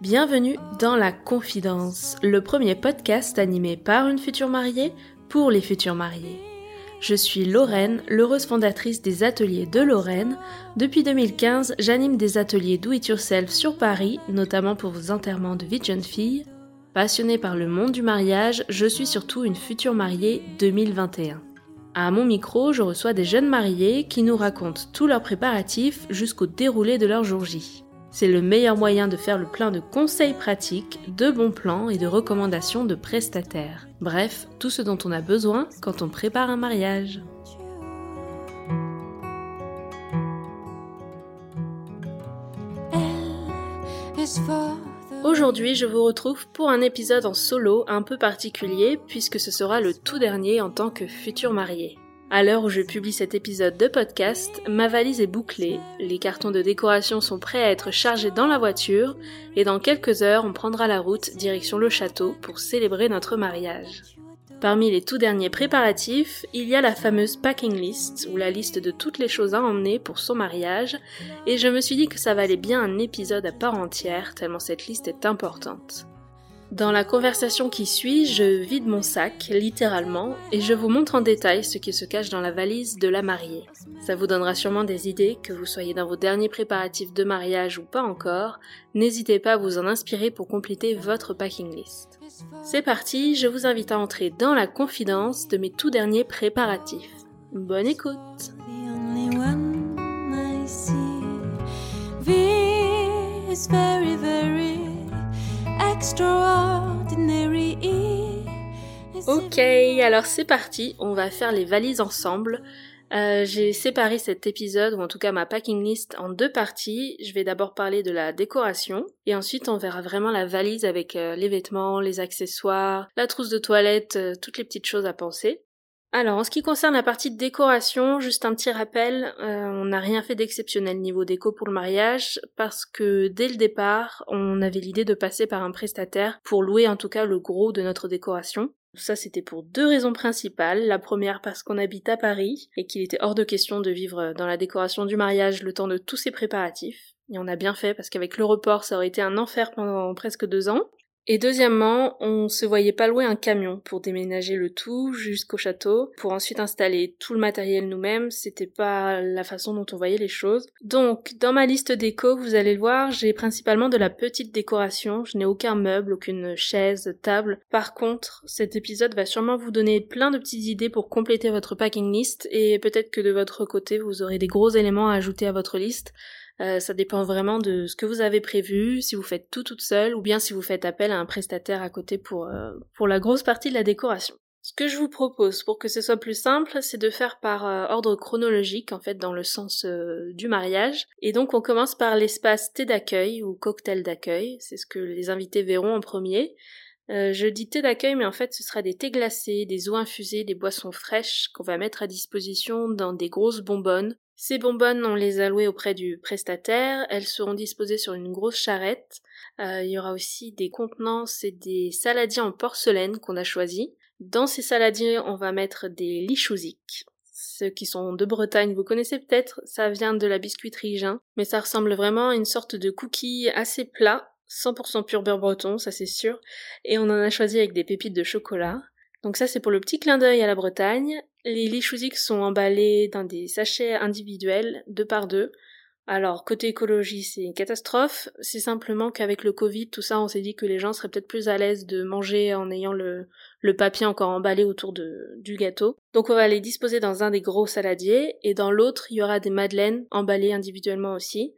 Bienvenue dans La Confidence, le premier podcast animé par une future mariée pour les futurs mariés. Je suis Lorraine, l'heureuse fondatrice des ateliers de Lorraine. Depuis 2015, j'anime des ateliers do it yourself sur Paris, notamment pour vos enterrements de vie de jeune fille. Passionnée par le monde du mariage, je suis surtout une future mariée 2021. À mon micro, je reçois des jeunes mariés qui nous racontent tous leurs préparatifs jusqu'au déroulé de leur jour J. C'est le meilleur moyen de faire le plein de conseils pratiques, de bons plans et de recommandations de prestataires. Bref, tout ce dont on a besoin quand on prépare un mariage. Aujourd'hui, je vous retrouve pour un épisode en solo un peu particulier puisque ce sera le tout dernier en tant que futur marié. À l'heure où je publie cet épisode de podcast, ma valise est bouclée, les cartons de décoration sont prêts à être chargés dans la voiture, et dans quelques heures on prendra la route direction le château pour célébrer notre mariage. Parmi les tout derniers préparatifs, il y a la fameuse packing list, ou la liste de toutes les choses à emmener pour son mariage, et je me suis dit que ça valait bien un épisode à part entière, tellement cette liste est importante. Dans la conversation qui suit, je vide mon sac, littéralement, et je vous montre en détail ce qui se cache dans la valise de la mariée. Ça vous donnera sûrement des idées, que vous soyez dans vos derniers préparatifs de mariage ou pas encore, n'hésitez pas à vous en inspirer pour compléter votre packing list. C'est parti, je vous invite à entrer dans la confidence de mes tout derniers préparatifs. Bonne écoute Ok, alors c'est parti, on va faire les valises ensemble. Euh, j'ai séparé cet épisode, ou en tout cas ma packing list, en deux parties. Je vais d'abord parler de la décoration, et ensuite on verra vraiment la valise avec euh, les vêtements, les accessoires, la trousse de toilette, euh, toutes les petites choses à penser. Alors, en ce qui concerne la partie de décoration, juste un petit rappel, on n'a rien fait d'exceptionnel niveau déco pour le mariage parce que dès le départ, on avait l'idée de passer par un prestataire pour louer en tout cas le gros de notre décoration. Ça, c'était pour deux raisons principales. La première, parce qu'on habite à Paris et qu'il était hors de question de vivre dans la décoration du mariage le temps de tous ces préparatifs. Et on a bien fait parce qu'avec le report, ça aurait été un enfer pendant presque deux ans. Et deuxièmement, on se voyait pas louer un camion pour déménager le tout jusqu'au château, pour ensuite installer tout le matériel nous-mêmes, c'était pas la façon dont on voyait les choses. Donc, dans ma liste déco, vous allez le voir, j'ai principalement de la petite décoration, je n'ai aucun meuble, aucune chaise, table. Par contre, cet épisode va sûrement vous donner plein de petites idées pour compléter votre packing list, et peut-être que de votre côté, vous aurez des gros éléments à ajouter à votre liste. Euh, ça dépend vraiment de ce que vous avez prévu, si vous faites tout toute seule, ou bien si vous faites appel à un prestataire à côté pour, euh, pour la grosse partie de la décoration. Ce que je vous propose pour que ce soit plus simple, c'est de faire par euh, ordre chronologique, en fait, dans le sens du mariage. Et donc, on commence par l'espace thé d'accueil ou cocktail d'accueil. C'est ce que les invités verront en premier. je dis thé d'accueil, mais en fait, ce sera des thés glacés, des eaux infusées, des boissons fraîches qu'on va mettre à disposition dans des grosses bonbonnes ces bonbonnes, on les a louées auprès du prestataire. Elles seront disposées sur une grosse charrette. Euh, il y aura aussi des contenances et des saladiers en porcelaine qu'on a choisis. Dans ces saladiers, on va mettre des lichousiques. Ceux qui sont de Bretagne, vous connaissez peut-être, ça vient de la biscuiterie Gin, mais ça ressemble vraiment à une sorte de cookie assez plat, 100% pur beurre breton, ça c'est sûr, et on en a choisi avec des pépites de chocolat. Donc ça c'est pour le petit clin d'œil à la Bretagne. Les lichousiques sont emballés dans des sachets individuels, deux par deux. Alors côté écologie c'est une catastrophe, c'est simplement qu'avec le Covid tout ça on s'est dit que les gens seraient peut-être plus à l'aise de manger en ayant le, papier encore emballé autour du gâteau. Donc on va les disposer dans un des gros saladiers et dans l'autre il y aura des madeleines emballées individuellement aussi.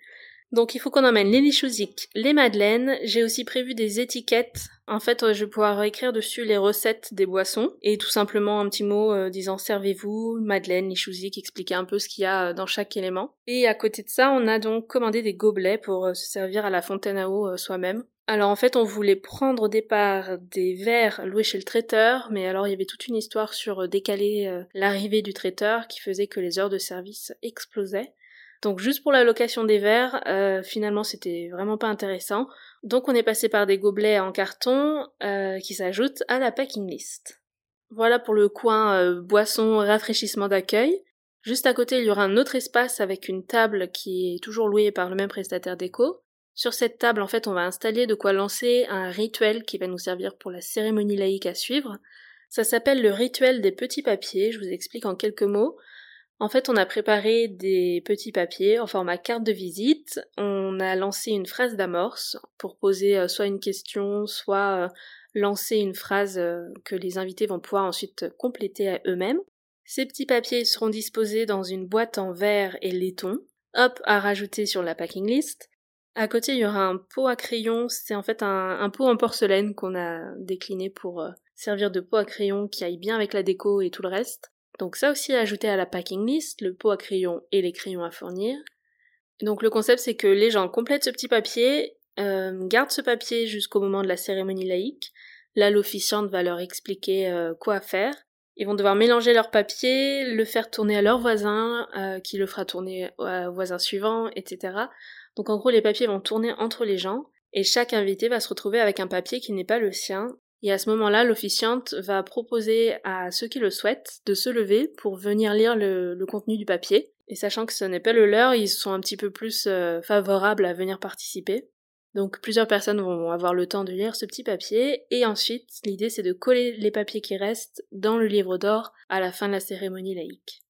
Donc il faut qu'on emmène les lichousiques, les madeleines. J'ai aussi prévu des étiquettes. En fait, je vais pouvoir écrire dessus les recettes des boissons et tout simplement un petit mot euh, disant servez-vous, madeleine, lichousiques, expliquer un peu ce qu'il y a euh, dans chaque élément. Et à côté de ça, on a donc commandé des gobelets pour euh, se servir à la fontaine à eau soi-même. Alors en fait, on voulait prendre au départ des verres loués chez le traiteur, mais alors il y avait toute une histoire sur décaler l'arrivée du traiteur qui faisait que les heures de service explosaient. Donc juste pour la location des verres, euh, finalement c'était vraiment pas intéressant. Donc on est passé par des gobelets en carton euh, qui s'ajoutent à la packing list. Voilà pour le coin euh, boisson rafraîchissement d'accueil. Juste à côté, il y aura un autre espace avec une table qui est toujours louée par le même prestataire déco. Sur cette table, en fait, on va installer de quoi lancer un rituel qui va nous servir pour la cérémonie laïque à suivre. Ça s'appelle le rituel des petits papiers, je vous explique en quelques mots. En fait, on a préparé des petits papiers en format carte de visite. On a lancé une phrase d'amorce pour poser euh, soit une question, soit euh, lancer une phrase euh, que les invités vont pouvoir ensuite compléter à eux-mêmes. Ces petits papiers seront disposés dans une boîte en verre et laiton, hop, à rajouter sur la packing list. À côté, il y aura un pot à crayon, c'est en fait un, pot en porcelaine qu'on a décliné pour servir de pot à crayon qui aille bien avec la déco et tout le reste. Donc ça aussi à ajouter à la packing list, le pot à crayon et les crayons à fournir. Donc le concept c'est que les gens complètent ce petit papier, euh, gardent ce papier jusqu'au moment de la cérémonie laïque. Là l'officiante va leur expliquer euh, quoi faire ils vont devoir mélanger leur papier, le faire tourner à leur voisin, euh, qui le fera tourner au voisin suivant, etc. Donc en gros, les papiers vont tourner entre les gens, et chaque invité va se retrouver avec un papier qui n'est pas le sien. Et à ce moment-là, l'officiante va proposer à ceux qui le souhaitent de se lever pour venir lire le, contenu du papier. Et sachant que ce n'est pas le leur, ils sont un petit peu plus euh, favorables à venir participer. Donc plusieurs personnes vont avoir le temps de lire ce petit papier et ensuite l'idée c'est de coller les papiers qui restent dans le livre d'or à la fin de la cérémonie laïque.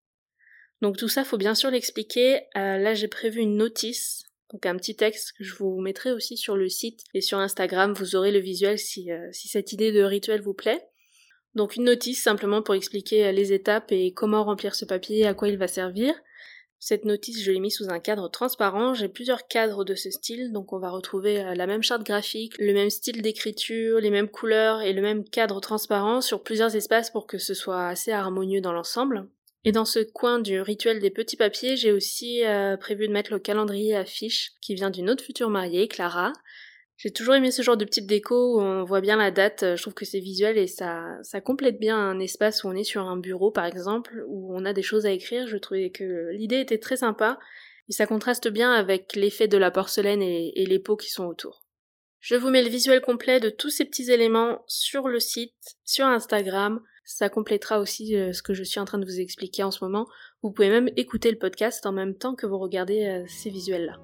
Donc tout ça faut bien sûr l'expliquer. Euh, là j'ai prévu une notice, donc un petit texte que je vous mettrai aussi sur le site et sur Instagram. Vous aurez le visuel si, euh, si cette idée de rituel vous plaît. Donc une notice simplement pour expliquer euh, les étapes et comment remplir ce papier, à quoi il va servir. Cette notice, je l'ai mise sous un cadre transparent. J'ai plusieurs cadres de ce style, donc on va retrouver euh, la même charte graphique, le même style d'écriture, les mêmes couleurs et le même cadre transparent sur plusieurs espaces pour que ce soit assez harmonieux dans l'ensemble. Et dans ce coin du rituel des petits papiers, j'ai aussi euh, prévu de mettre le calendrier affiche qui vient d'une autre future mariée, Clara, j'ai toujours aimé ce genre de petite déco où on voit bien la date, je trouve que c'est visuel et ça, ça complète bien un espace où on est sur un bureau par exemple, où on a des choses à écrire, je trouvais que l'idée était très sympa et ça contraste bien avec l'effet de la porcelaine et, les pots qui sont autour. Je vous mets le visuel complet de tous ces petits éléments sur le site, sur Instagram, ça complétera aussi euh, ce que je suis en train de vous expliquer en ce moment. Vous pouvez même écouter le podcast en même temps que vous regardez euh, ces visuels-là.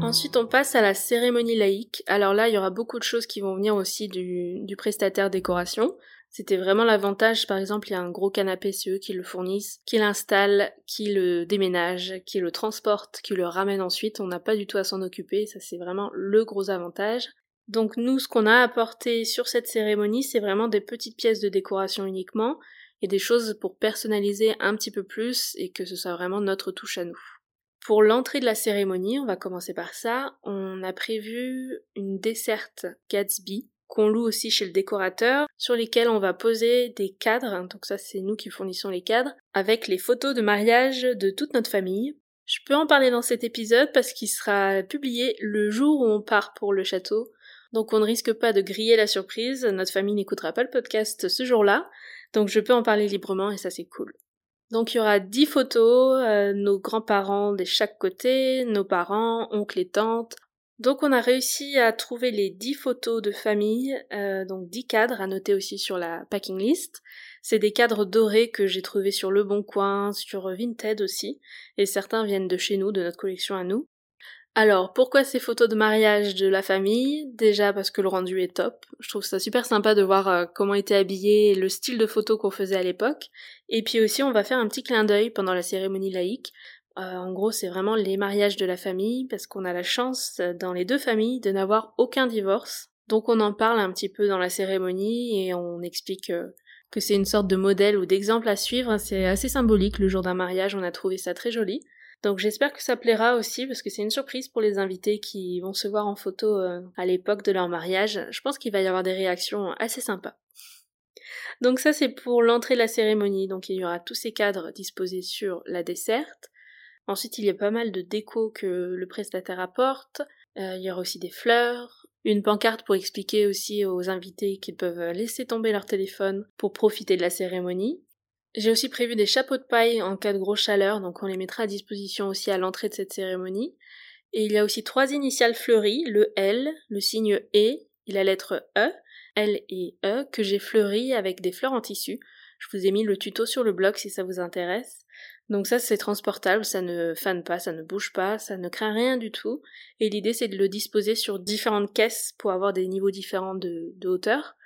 Ensuite, on passe à la cérémonie laïque. Alors là, il y aura beaucoup de choses qui vont venir aussi du, prestataire décoration. C'était vraiment l'avantage, par exemple, il y a un gros canapé, eux qui le fournissent, qui l'installent, qui le déménagent, qui le transportent, qui le ramènent ensuite. On n'a pas du tout à s'en occuper, ça c'est vraiment le gros avantage. Donc nous, ce qu'on a apporté sur cette cérémonie, c'est vraiment des petites pièces de décoration uniquement et des choses pour personnaliser un petit peu plus et que ce soit vraiment notre touche à nous. Pour l'entrée de la cérémonie, on va commencer par ça, on a prévu une desserte Gatsby qu'on loue aussi chez le décorateur, sur lesquels on va poser des cadres, donc ça c'est nous qui fournissons les cadres, avec les photos de mariage de toute notre famille. Je peux en parler dans cet épisode parce qu'il sera publié le jour où on part pour le château, donc on ne risque pas de griller la surprise, notre famille n'écoutera pas le podcast ce jour-là, donc je peux en parler librement et ça c'est cool. Donc il y aura dix photos, euh, nos grands-parents de chaque côté, nos parents, oncles et tantes. Donc on a réussi à trouver les dix photos de famille, euh, donc dix cadres à noter aussi sur la packing list. C'est des cadres dorés que j'ai trouvés sur Le Bon Coin, sur Vinted aussi, et certains viennent de chez nous, de notre collection à nous. Alors, pourquoi ces photos de mariage de la famille? Déjà parce que le rendu est top. Je trouve ça super sympa de voir euh, comment était habillé le style de photos qu'on faisait à l'époque. Et puis aussi, on va faire un petit clin d'œil pendant la cérémonie laïque. Euh, en gros, c'est vraiment les mariages de la famille parce qu'on a la chance dans les deux familles de n'avoir aucun divorce. Donc on en parle un petit peu dans la cérémonie et on explique euh, que c'est une sorte de modèle ou d'exemple à suivre. C'est assez symbolique le jour d'un mariage, on a trouvé ça très joli. Donc j'espère que ça plaira aussi parce que c'est une surprise pour les invités qui vont se voir en photo euh, à l'époque de leur mariage. Je pense qu'il va y avoir des réactions assez sympas. Donc ça c'est pour l'entrée de la cérémonie. Donc il y aura tous ces cadres disposés sur la desserte. Ensuite il y a pas mal de déco que le prestataire apporte. Euh, il y aura aussi des fleurs, une pancarte pour expliquer aussi aux invités qu'ils peuvent laisser tomber leur téléphone pour profiter de la cérémonie. J'ai aussi prévu des chapeaux de paille en cas de grosse chaleur, donc on les mettra à disposition aussi à l'entrée de cette cérémonie. Et il y a aussi trois initiales fleuries, le L, le signe E et la lettre E, L et E, que j'ai fleuri avec des fleurs en tissu. Je vous ai mis le tuto sur le blog si ça vous intéresse. Donc ça c'est transportable, ça ne fane pas, ça ne bouge pas, ça ne craint rien du tout. Et l'idée c'est de le disposer sur différentes caisses pour avoir des niveaux différents de, hauteur.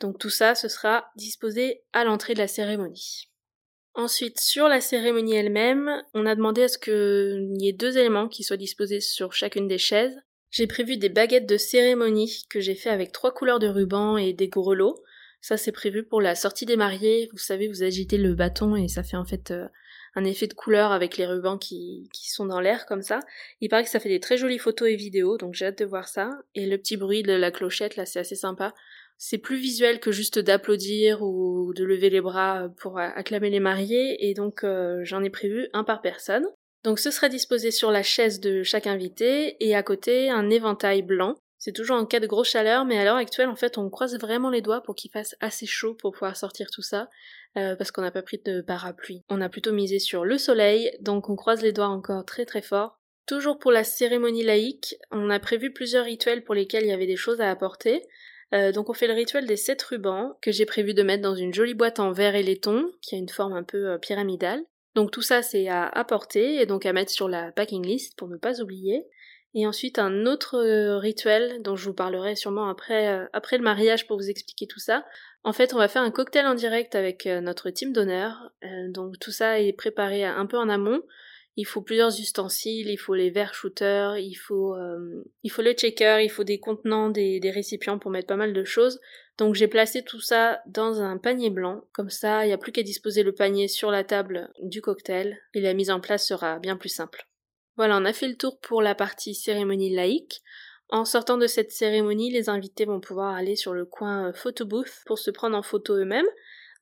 Donc tout ça ce sera disposé à l'entrée de la cérémonie. Ensuite, sur la cérémonie elle-même, on a demandé à ce qu'il y ait deux éléments qui soient disposés sur chacune des chaises. J'ai prévu des baguettes de cérémonie que j'ai fait avec trois couleurs de ruban et des grelots. Ça, c'est prévu pour la sortie des mariés. Vous savez, vous agitez le bâton et ça fait en fait euh, un effet de couleur avec les rubans qui, sont dans l'air comme ça. Il paraît que ça fait des très jolies photos et vidéos, donc j'ai hâte de voir ça. Et le petit bruit de la clochette, là, c'est assez sympa c'est plus visuel que juste d'applaudir ou de lever les bras pour acclamer les mariés, et donc euh, j'en ai prévu un par personne. Donc ce sera disposé sur la chaise de chaque invité, et à côté un éventail blanc. C'est toujours en cas de grosse chaleur, mais à l'heure actuelle, en fait, on croise vraiment les doigts pour qu'il fasse assez chaud pour pouvoir sortir tout ça, euh, parce qu'on n'a pas pris de parapluie. On a plutôt misé sur le soleil, donc on croise les doigts encore très très fort. Toujours pour la cérémonie laïque, on a prévu plusieurs rituels pour lesquels il y avait des choses à apporter. Euh, donc on fait le rituel des sept rubans que j'ai prévu de mettre dans une jolie boîte en verre et laiton qui a une forme un peu euh, pyramidale. Donc tout ça c'est à apporter et donc à mettre sur la packing list pour ne pas oublier. Et ensuite un autre euh, rituel dont je vous parlerai sûrement après, après le mariage pour vous expliquer tout ça. En fait on va faire un cocktail en direct avec notre team d'honneur. donc tout ça est préparé un peu en amont il faut plusieurs ustensiles, il faut les verres shooters, il faut euh, il faut le checker, il faut des contenants, des, des récipients pour mettre pas mal de choses. Donc j'ai placé tout ça dans un panier blanc, comme ça il n'y a plus qu'à disposer le panier sur la table du cocktail et la mise en place sera bien plus simple. Voilà, on a fait le tour pour la partie cérémonie laïque. En sortant de cette cérémonie, les invités vont pouvoir aller sur le coin euh, photo booth pour se prendre en photo eux-mêmes.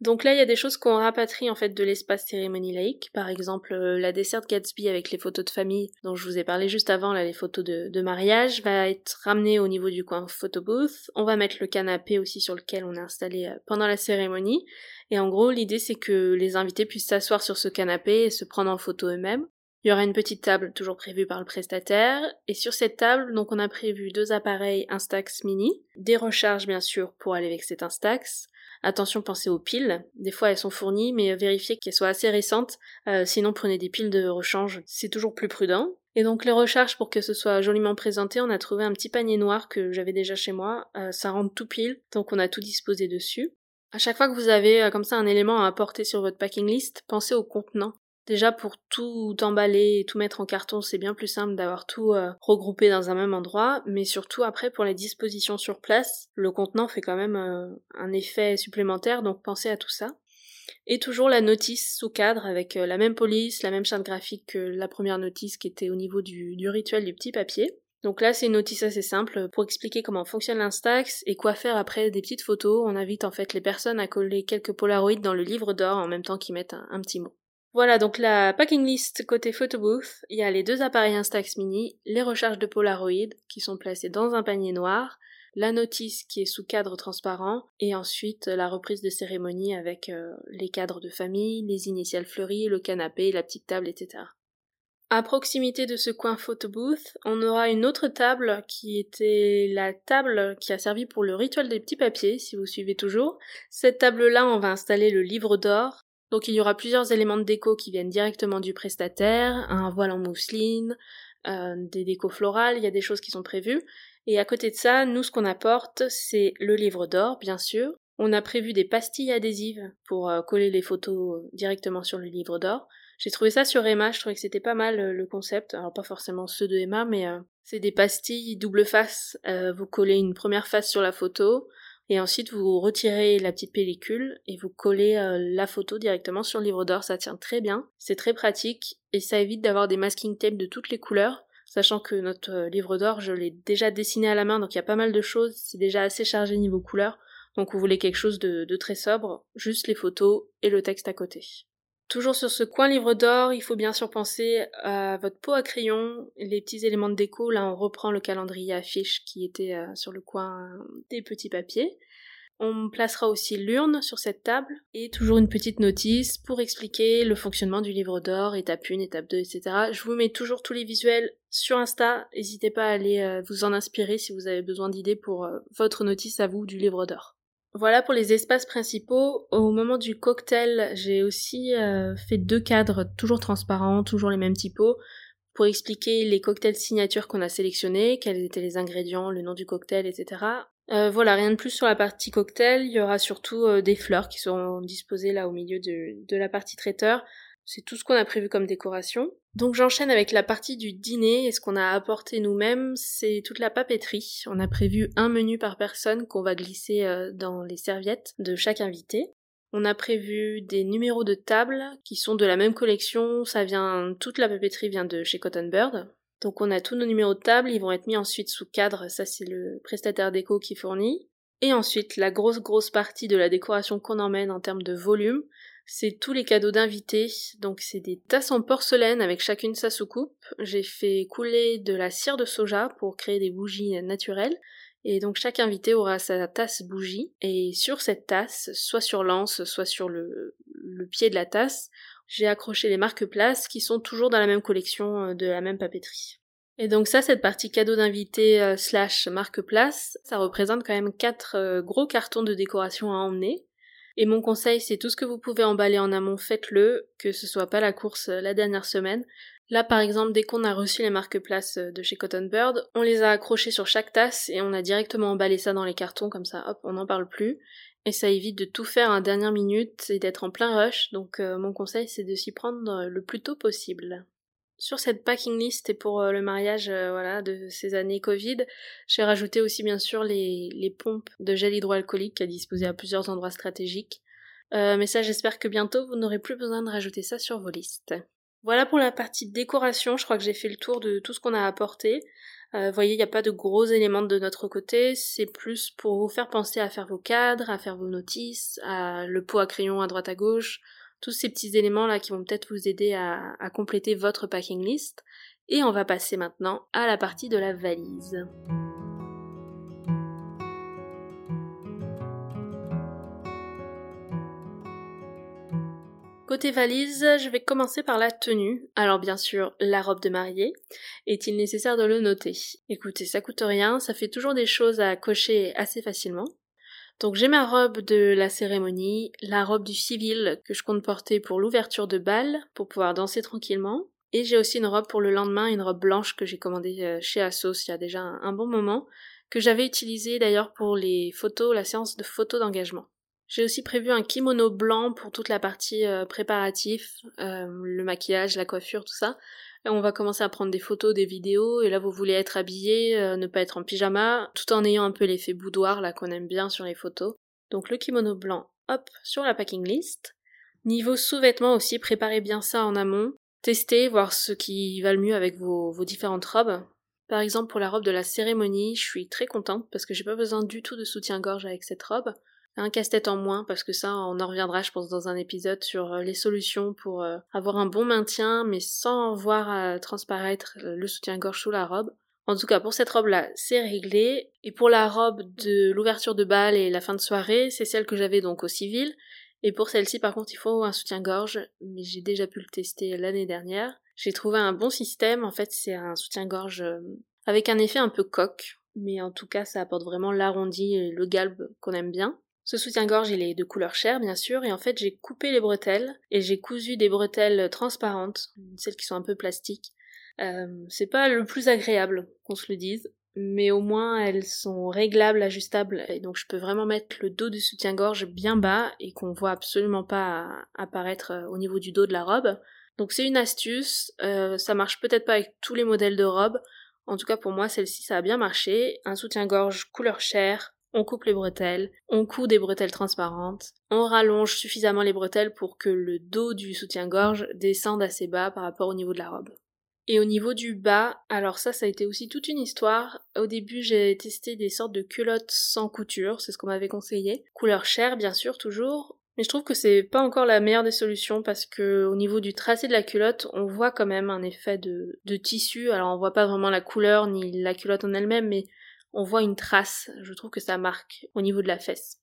Donc là, il y a des choses qu'on rapatrie en fait de l'espace cérémonie laïque. Par exemple, euh, la desserte Gatsby avec les photos de famille dont je vous ai parlé juste avant, là, les photos de, mariage, va être ramenée au niveau du coin photo booth. On va mettre le canapé aussi sur lequel on est installé euh, pendant la cérémonie. Et en gros, l'idée c'est que les invités puissent s'asseoir sur ce canapé et se prendre en photo eux-mêmes. Il y aura une petite table toujours prévue par le prestataire, et sur cette table, donc on a prévu deux appareils Instax mini, des recharges bien sûr pour aller avec cet Instax, Attention, pensez aux piles. Des fois, elles sont fournies, mais vérifiez qu'elles soient assez récentes. Euh, sinon, prenez des piles de rechange. C'est toujours plus prudent. Et donc, les recharges, pour que ce soit joliment présenté, on a trouvé un petit panier noir que j'avais déjà chez moi. Euh, ça rentre tout pile, donc on a tout disposé dessus. À chaque fois que vous avez euh, comme ça un élément à apporter sur votre packing list, pensez au contenant. Déjà pour tout emballer et tout mettre en carton, c'est bien plus simple d'avoir tout euh, regroupé dans un même endroit, mais surtout après pour les dispositions sur place, le contenant fait quand même euh, un effet supplémentaire, donc pensez à tout ça. Et toujours la notice sous cadre avec euh, la même police, la même charte graphique que la première notice qui était au niveau du, rituel du petit papier. Donc là, c'est une notice assez simple pour expliquer comment fonctionne l'Instax et quoi faire après des petites photos. On invite en fait les personnes à coller quelques polaroids dans le livre d'or en même temps qu'ils mettent un petit mot. Voilà donc la packing list côté photo booth, il y a les deux appareils Instax mini, les recharges de Polaroid qui sont placées dans un panier noir, la notice qui est sous cadre transparent et ensuite la reprise de cérémonie avec euh, les cadres de famille, les initiales fleuries, le canapé, la petite table, etc. À proximité de ce coin photo booth, on aura une autre table qui était la table qui a servi pour le rituel des petits papiers, si vous suivez toujours. Cette table-là, on va installer le livre d'or donc il y aura plusieurs éléments de déco qui viennent directement du prestataire, un voile en mousseline, euh, des décos florales, il y a des choses qui sont prévues. Et à côté de ça, nous ce qu'on apporte, c'est le livre d'or, bien sûr. On a prévu des pastilles adhésives pour euh, coller les photos directement sur le livre d'or. J'ai trouvé ça sur Emma, je trouvais que c'était pas mal euh, le concept. Alors pas forcément ceux de Emma, mais c'est des pastilles double face. vous collez une première face sur la photo, et ensuite, vous retirez la petite pellicule et vous collez euh, la photo directement sur le livre d'or. Ça tient très bien, c'est très pratique et ça évite d'avoir des masking tape de toutes les couleurs. Sachant que notre euh, livre d'or, je l'ai déjà dessiné à la main, donc il y a pas mal de choses. C'est déjà assez chargé niveau couleur. Donc vous voulez quelque chose de très sobre, juste les photos et le texte à côté. Toujours sur ce coin livre d'or, il faut bien sûr penser à votre pot à crayon, les petits éléments de déco. Là, on reprend le calendrier affiche qui était euh, sur le coin des petits papiers. On placera aussi l'urne sur cette table et toujours une petite notice pour expliquer le fonctionnement du livre d'or, étape 1, étape 2, etc. Je vous mets toujours tous les visuels sur Insta. N'hésitez pas à aller euh, vous en inspirer si vous avez besoin d'idées pour euh, votre notice à vous du livre d'or. Voilà pour les espaces principaux. Au moment du cocktail, j'ai aussi euh, fait deux cadres toujours transparents, toujours les mêmes typos, pour expliquer les cocktails signatures qu'on a sélectionnés, quels étaient les ingrédients, le nom du cocktail, etc. voilà, rien de plus sur la partie cocktail. Il y aura surtout des fleurs qui seront disposées là au milieu de la partie traiteur. C'est tout ce qu'on a prévu comme décoration. Donc j'enchaîne avec la partie du dîner et ce qu'on a apporté nous-mêmes, c'est toute la papeterie. On a prévu un menu par personne qu'on va glisser euh, dans les serviettes de chaque invité. On a prévu des numéros de table qui sont de la même collection, ça vient toute la papeterie vient de chez Cotton Bird. Donc on a tous nos numéros de table, ils vont être mis ensuite sous cadre, ça c'est le prestataire déco qui fournit. Et ensuite, la grosse grosse partie de la décoration qu'on emmène en termes de volume, c'est tous les cadeaux d'invités, donc c'est des tasses en porcelaine avec chacune sa soucoupe. J'ai fait couler de la cire de soja pour créer des bougies naturelles. Et donc chaque invité aura sa tasse bougie. Et sur cette tasse, soit sur l'anse, soit sur le, pied de la tasse, j'ai accroché les marque-places qui sont toujours dans la même collection euh, de la même papeterie. Et donc ça, cette partie cadeau d'invité euh, slash marque-place, ça représente quand même quatre euh, gros cartons de décoration à emmener. Et mon conseil, c'est tout ce que vous pouvez emballer en amont, faites-le, que ce soit pas la course euh, la dernière semaine. Là, par exemple, dès qu'on a reçu les marque-places euh, de chez Cotton Bird, on les a accrochés sur chaque tasse et on a directement emballé ça dans les cartons, comme ça, hop, on n'en parle plus. Et ça évite de tout faire à dernière minute et d'être en plein rush, donc euh, mon conseil, c'est de s'y prendre le plus tôt possible. Sur cette packing list et pour euh, le mariage euh, voilà de ces années Covid, j'ai rajouté aussi bien sûr les, pompes de gel hydroalcoolique à disposer à plusieurs endroits stratégiques. Euh, mais ça j'espère que bientôt vous n'aurez plus besoin de rajouter ça sur vos listes. Voilà pour la partie décoration, je crois que j'ai fait le tour de tout ce qu'on a apporté. vous voyez, il n'y a pas de gros éléments de notre côté, c'est plus pour vous faire penser à faire vos cadres, à faire vos notices, à le pot à crayon à droite à gauche, tous ces petits éléments là qui vont peut-être vous aider à, à compléter votre packing list. Et on va passer maintenant à la partie de la valise. Côté valise, je vais commencer par la tenue. Alors bien sûr, la robe de mariée. Est-il nécessaire de le noter? Écoutez, ça coûte rien, ça fait toujours des choses à cocher assez facilement. Donc j'ai ma robe de la cérémonie, la robe du civil que je compte porter pour l'ouverture de bal, pour pouvoir danser tranquillement. Et j'ai aussi une robe pour le lendemain, une robe blanche que j'ai commandée euh, chez Asos il y a déjà un bon moment, que j'avais utilisée d'ailleurs pour les photos, la séance de photos d'engagement. J'ai aussi prévu un kimono blanc pour toute la partie euh, préparatif, euh, le maquillage, la coiffure, tout ça. Là, on va commencer à prendre des photos, des vidéos, et là, vous voulez être habillé, euh, ne pas être en pyjama, tout en ayant un peu l'effet boudoir, là, qu'on aime bien sur les photos. Donc, le kimono blanc, hop, sur la packing list. Niveau sous-vêtements aussi, préparez bien ça en amont. Testez, voir ce qui va le mieux avec vos, vos différentes robes. Par exemple, pour la robe de la cérémonie, je suis très contente parce que j'ai pas besoin du tout de soutien-gorge avec cette robe un casse-tête en moins parce que ça on en reviendra je pense dans un épisode sur euh, les solutions pour euh, avoir un bon maintien mais sans voir euh, transparaître le soutien-gorge sous la robe. En tout cas pour cette robe là c'est réglé et pour la robe de l'ouverture de bal et la fin de soirée c'est celle que j'avais donc au civil et pour celle-ci par contre il faut un soutien-gorge mais j'ai déjà pu le tester l'année dernière. J'ai trouvé un bon système en fait c'est un soutien-gorge avec un effet un peu coque mais en tout cas ça apporte vraiment l'arrondi et le galbe qu'on aime bien. Ce soutien-gorge, il est de couleur chair, bien sûr, et en fait, j'ai coupé les bretelles et j'ai cousu des bretelles transparentes, celles qui sont un peu plastiques. Euh, c'est pas le plus agréable, qu'on se le dise, mais au moins elles sont réglables, ajustables, et donc je peux vraiment mettre le dos du soutien-gorge bien bas et qu'on voit absolument pas apparaître euh, au niveau du dos de la robe. Donc c'est une astuce, euh, ça marche peut-être pas avec tous les modèles de robe, en tout cas pour moi celle-ci ça a bien marché, un soutien-gorge couleur chair, on coupe les bretelles, on coud des bretelles transparentes, on rallonge suffisamment les bretelles pour que le dos du soutien-gorge descende assez bas par rapport au niveau de la robe. Et au niveau du bas, alors ça, ça a été aussi toute une histoire. Au début, j'ai testé des sortes de culottes sans couture, c'est ce qu'on m'avait conseillé. Couleur chair, bien sûr, toujours. Mais je trouve que c'est pas encore la meilleure des solutions parce que au niveau du tracé de la culotte, on voit quand même un effet de, de tissu. Alors on voit pas vraiment la couleur ni la culotte en elle-même, mais on voit une trace, je trouve que ça marque au niveau de la fesse.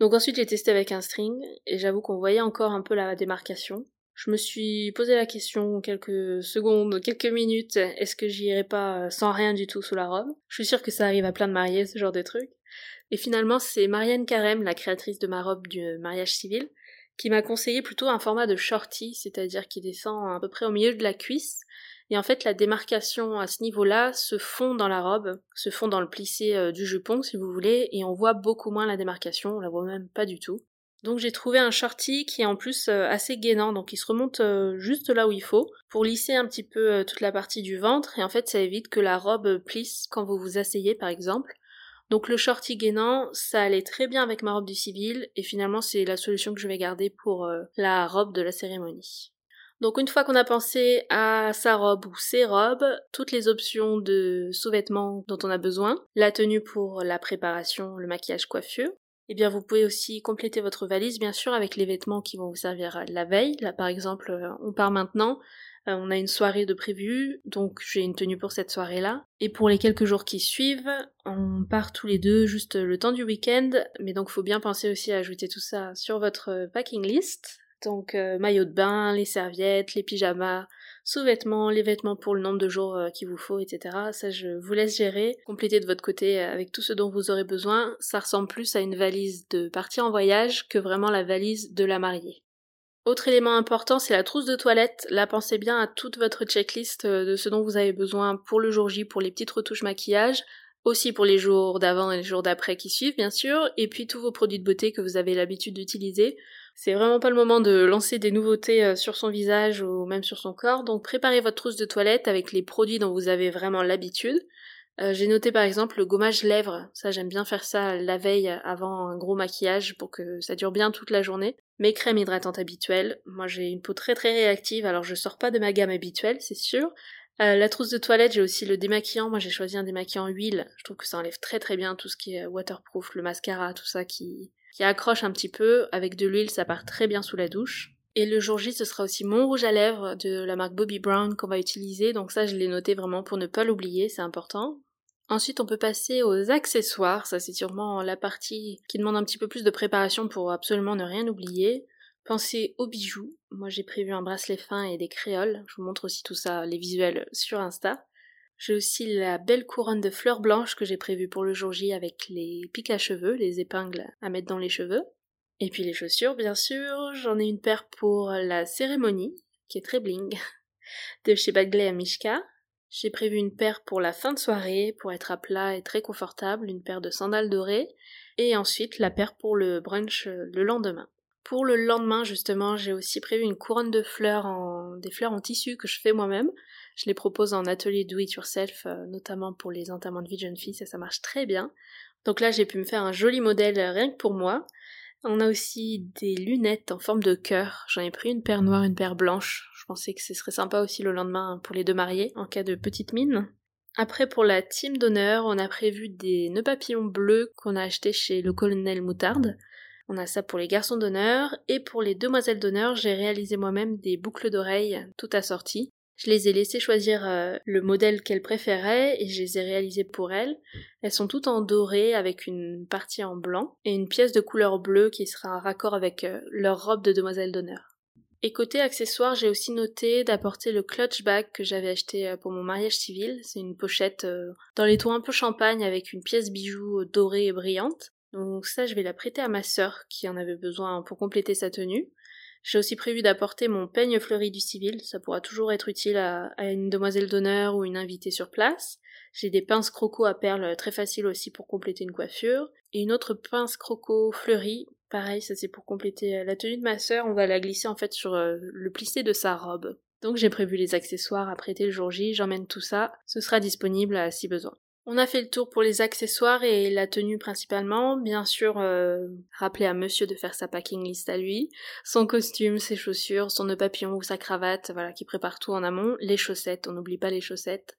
Donc ensuite j'ai testé avec un string et j'avoue qu'on voyait encore un peu la démarcation. Je me suis posé la question quelques secondes, quelques minutes, est-ce que j'irai pas sans rien du tout sous la robe? Je suis sûre que ça arrive à plein de mariés, ce genre de truc. Et finalement, c'est Marianne Carême, la créatrice de ma robe du mariage civil, qui m'a conseillé plutôt un format de shorty, c'est-à-dire qui descend à peu près au milieu de la cuisse. Et en fait, la démarcation à ce niveau-là se fond dans la robe, se fond dans le plissé euh, du jupon, si vous voulez, et on voit beaucoup moins la démarcation, on la voit même pas du tout. Donc j'ai trouvé un shorty qui est en plus euh, assez gainant, donc il se remonte euh, juste là où il faut, pour lisser un petit peu toute la partie du ventre, et en fait ça évite que la robe plisse quand vous vous asseyez par exemple. Donc le shorty gainant, ça allait très bien avec ma robe du civil, et finalement c'est la solution que je vais garder pour la robe de la cérémonie. Donc une fois qu'on a pensé à sa robe ou ses robes, toutes les options de sous-vêtements dont on a besoin, la tenue pour la préparation, le maquillage, coiffure, eh bien vous pouvez aussi compléter votre valise bien sûr avec les vêtements qui vont vous servir la veille. Là par exemple, euh, on part maintenant euh, on a une soirée de prévu, donc j'ai une tenue pour cette soirée-là. Et pour les quelques jours qui suivent, on part tous les deux juste le temps du week-end, mais donc faut bien penser aussi à ajouter tout ça sur votre packing list. Donc euh, maillot de bain, les serviettes, les pyjamas, sous-vêtements, les vêtements pour le nombre de jours euh, qu'il vous faut, etc. Ça je vous laisse gérer. Complétez de votre côté avec tout ce dont vous aurez besoin. Ça ressemble plus à une valise de partie en voyage que vraiment la valise de la mariée. Autre élément important, c'est la trousse de toilette. Là, pensez bien à toute votre checklist euh, de ce dont vous avez besoin pour le jour J, pour les petites retouches maquillage, aussi pour les jours d'avant et les jours d'après qui suivent, bien sûr, et puis tous vos produits de beauté que vous avez l'habitude d'utiliser. C'est vraiment pas le moment de lancer des nouveautés euh, sur son visage ou même sur son corps, donc préparez votre trousse de toilette avec les produits dont vous avez vraiment l'habitude. Euh, j'ai noté par exemple le gommage lèvres, ça j'aime bien faire ça la veille avant un gros maquillage pour que ça dure bien toute la journée mes crèmes hydratantes habituelles. Moi j'ai une peau très très réactive, alors je sors pas de ma gamme habituelle, c'est sûr. Euh, la trousse de toilette, j'ai aussi le démaquillant. Moi j'ai choisi un démaquillant huile. Je trouve que ça enlève très très bien tout ce qui est waterproof, le mascara, tout ça qui, qui accroche un petit peu. Avec de l'huile, ça part très bien sous la douche. Et le jour J, ce sera aussi mon rouge à lèvres de la marque Bobby Brown qu'on va utiliser. Donc ça, je l'ai noté vraiment pour ne pas l'oublier, c'est important. Ensuite, on peut passer aux accessoires. Ça, c'est sûrement la partie qui demande un petit peu plus de préparation pour absolument ne rien oublier. Pensez aux bijoux. Moi, j'ai prévu un bracelet fin et des créoles. Je vous montre aussi tout ça, les visuels sur Insta. J'ai aussi la belle couronne de fleurs blanches que j'ai prévue pour le jour J avec les pics à cheveux, les épingles à mettre dans les cheveux. Et puis les chaussures, bien sûr. J'en ai une paire pour la cérémonie, qui est très bling, de chez Bagley à Mishka. J'ai prévu une paire pour la fin de soirée, pour être à plat et très confortable, une paire de sandales dorées, et ensuite la paire pour le brunch euh, le lendemain. Pour le lendemain, justement, j'ai aussi prévu une couronne de fleurs en, des fleurs en tissu que je fais moi-même. Je les propose en atelier do it yourself, euh, notamment pour les enterrements de vie de jeune fille, ça, ça marche très bien. Donc là, j'ai pu me faire un joli modèle euh, rien que pour moi. On a aussi des lunettes en forme de cœur. J'en ai pris une paire noire, une paire blanche. Je pensais que ce serait sympa aussi le lendemain pour les deux mariés, en cas de petite mine. Après, pour la team d'honneur, on a prévu des nœuds papillons bleus qu'on a achetés chez le colonel Moutarde. On a ça pour les garçons d'honneur, et pour les demoiselles d'honneur, j'ai réalisé moi-même des boucles d'oreilles tout assorties. Je les ai laissées choisir euh, le modèle qu'elles préféraient et je les ai réalisées pour elles. Elles sont toutes en doré avec une partie en blanc et une pièce de couleur bleue qui sera en raccord avec euh, leur robe de demoiselle d'honneur. Et côté accessoires, j'ai aussi noté d'apporter le clutch bag que j'avais acheté euh, pour mon mariage civil. C'est une pochette dans les tons un peu champagne avec une pièce bijou dorée et brillante. Donc ça, je vais la prêter à ma sœur qui en avait besoin pour compléter sa tenue. J'ai aussi prévu d'apporter mon peigne fleuri du civil, ça pourra toujours être utile à, à une demoiselle d'honneur ou une invitée sur place. J'ai des pinces croco à perles très faciles aussi pour compléter une coiffure. Et une autre pince croco fleurie Pareil, ça c'est pour compléter euh, la tenue de ma sœur, on va la glisser en fait sur euh, le plissé de sa robe. Donc j'ai prévu les accessoires à prêter le jour J, j'emmène tout ça, ce sera disponible si besoin. On a fait le tour pour les accessoires et la tenue principalement. Bien sûr, euh, rappeler à monsieur de faire sa packing list à lui. Son costume, ses chaussures, son nœud papillon ou sa cravate, voilà, qui prépare tout en amont. Les chaussettes, on n'oublie pas les chaussettes.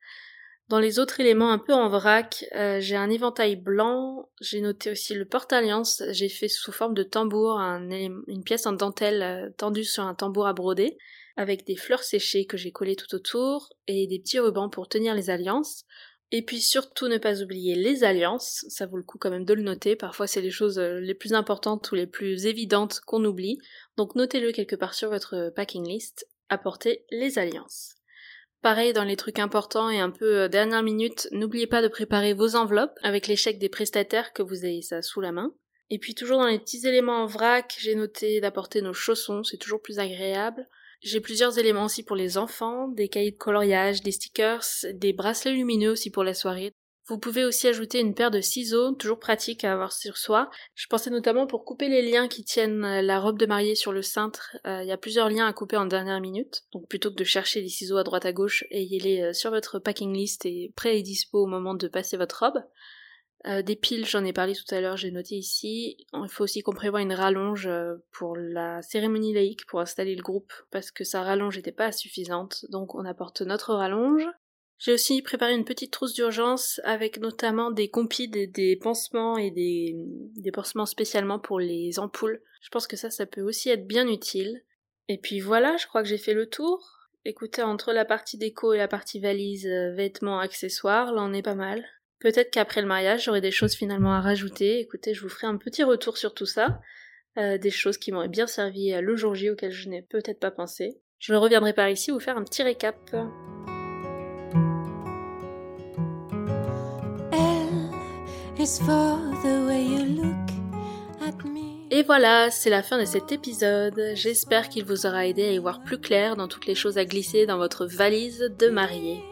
Dans les autres éléments un peu en vrac, euh, j'ai un éventail blanc, j'ai noté aussi le porte-alliance, j'ai fait sous forme de tambour une pièce en dentelle euh, tendue sur un tambour à broder, avec des fleurs séchées que j'ai collées tout autour, et des petits rubans pour tenir les alliances. Et puis surtout ne pas oublier les alliances, ça vaut le coup quand même de le noter, parfois c'est les choses euh, les plus importantes ou les plus évidentes qu'on oublie, donc notez-le quelque part sur votre packing list, apportez les alliances. Pareil dans les trucs importants et un peu euh, dernière minute, n'oubliez pas de préparer vos enveloppes avec les chèques des prestataires que vous ayez ça sous la main. Et puis toujours dans les petits éléments en vrac, j'ai noté d'apporter nos chaussons, c'est toujours plus agréable. J'ai plusieurs éléments aussi pour les enfants, des cahiers de coloriage, des stickers, des bracelets lumineux aussi pour la soirée. Vous pouvez aussi ajouter une paire de ciseaux, toujours pratique à avoir sur soi. Je pensais notamment pour couper les liens qui tiennent la robe de mariée sur le cintre. Euh, il y a plusieurs liens à couper en dernière minute. Donc plutôt que de chercher des ciseaux à droite à gauche, ayez-les euh, sur votre packing list et prêts et dispo au moment de passer votre robe. Euh, des piles, j'en ai parlé tout à l'heure, j'ai noté ici. Il faut aussi qu'on prévoit une rallonge euh, pour la cérémonie laïque pour installer le groupe parce que sa rallonge n'était pas suffisante, donc on apporte notre rallonge. J'ai aussi préparé une petite trousse d'urgence avec notamment des compides et des pansements et des, des pansements spécialement pour les ampoules. Je pense que ça, ça peut aussi être bien utile. Et puis voilà, je crois que j'ai fait le tour. Écoutez, entre la partie déco et la partie valise, euh, vêtements, accessoires, là on est pas mal. Peut-être qu'après le mariage, j'aurai des choses finalement à rajouter. Écoutez, je vous ferai un petit retour sur tout ça. Euh, des choses qui m'auraient bien servi le jour J auquel je n'ai peut-être pas pensé. Je reviendrai par ici vous faire un petit récap. Et voilà, c'est la fin de cet épisode. J'espère qu'il vous aura aidé à y voir plus clair dans toutes les choses à glisser dans votre valise de mariée.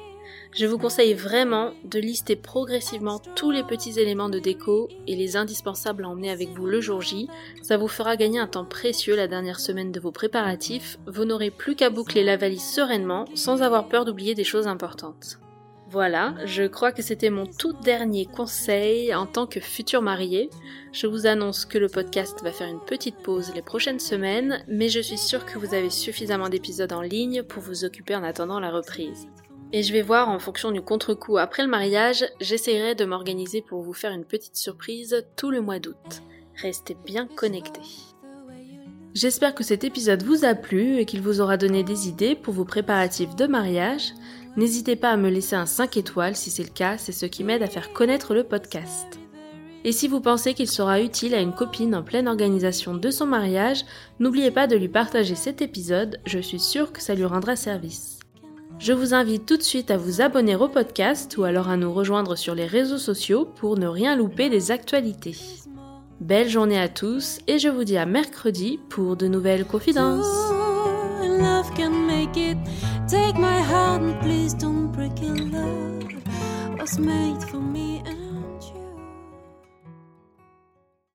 Je vous conseille vraiment de lister progressivement tous les petits éléments de déco et les indispensables à emmener avec vous le jour J. Ça vous fera gagner un temps précieux la dernière semaine de vos préparatifs. Vous n'aurez plus qu'à boucler la valise sereinement sans avoir peur d'oublier des choses importantes. Voilà, je crois que c'était mon tout dernier conseil en tant que futur marié. Je vous annonce que le podcast va faire une petite pause les prochaines semaines, mais je suis sûre que vous avez suffisamment d'épisodes en ligne pour vous occuper en attendant la reprise. Et je vais voir en fonction du contre-coup après le mariage, j'essaierai de m'organiser pour vous faire une petite surprise tout le mois d'août. Restez bien connectés. J'espère que cet épisode vous a plu et qu'il vous aura donné des idées pour vos préparatifs de mariage. N'hésitez pas à me laisser un 5 étoiles si c'est le cas, c'est ce qui m'aide à faire connaître le podcast. Et si vous pensez qu'il sera utile à une copine en pleine organisation de son mariage, n'oubliez pas de lui partager cet épisode, je suis sûre que ça lui rendra service. Je vous invite tout de suite à vous abonner au podcast ou alors à nous rejoindre sur les réseaux sociaux pour ne rien louper des actualités. Belle journée à tous et je vous dis à mercredi pour de nouvelles confidences.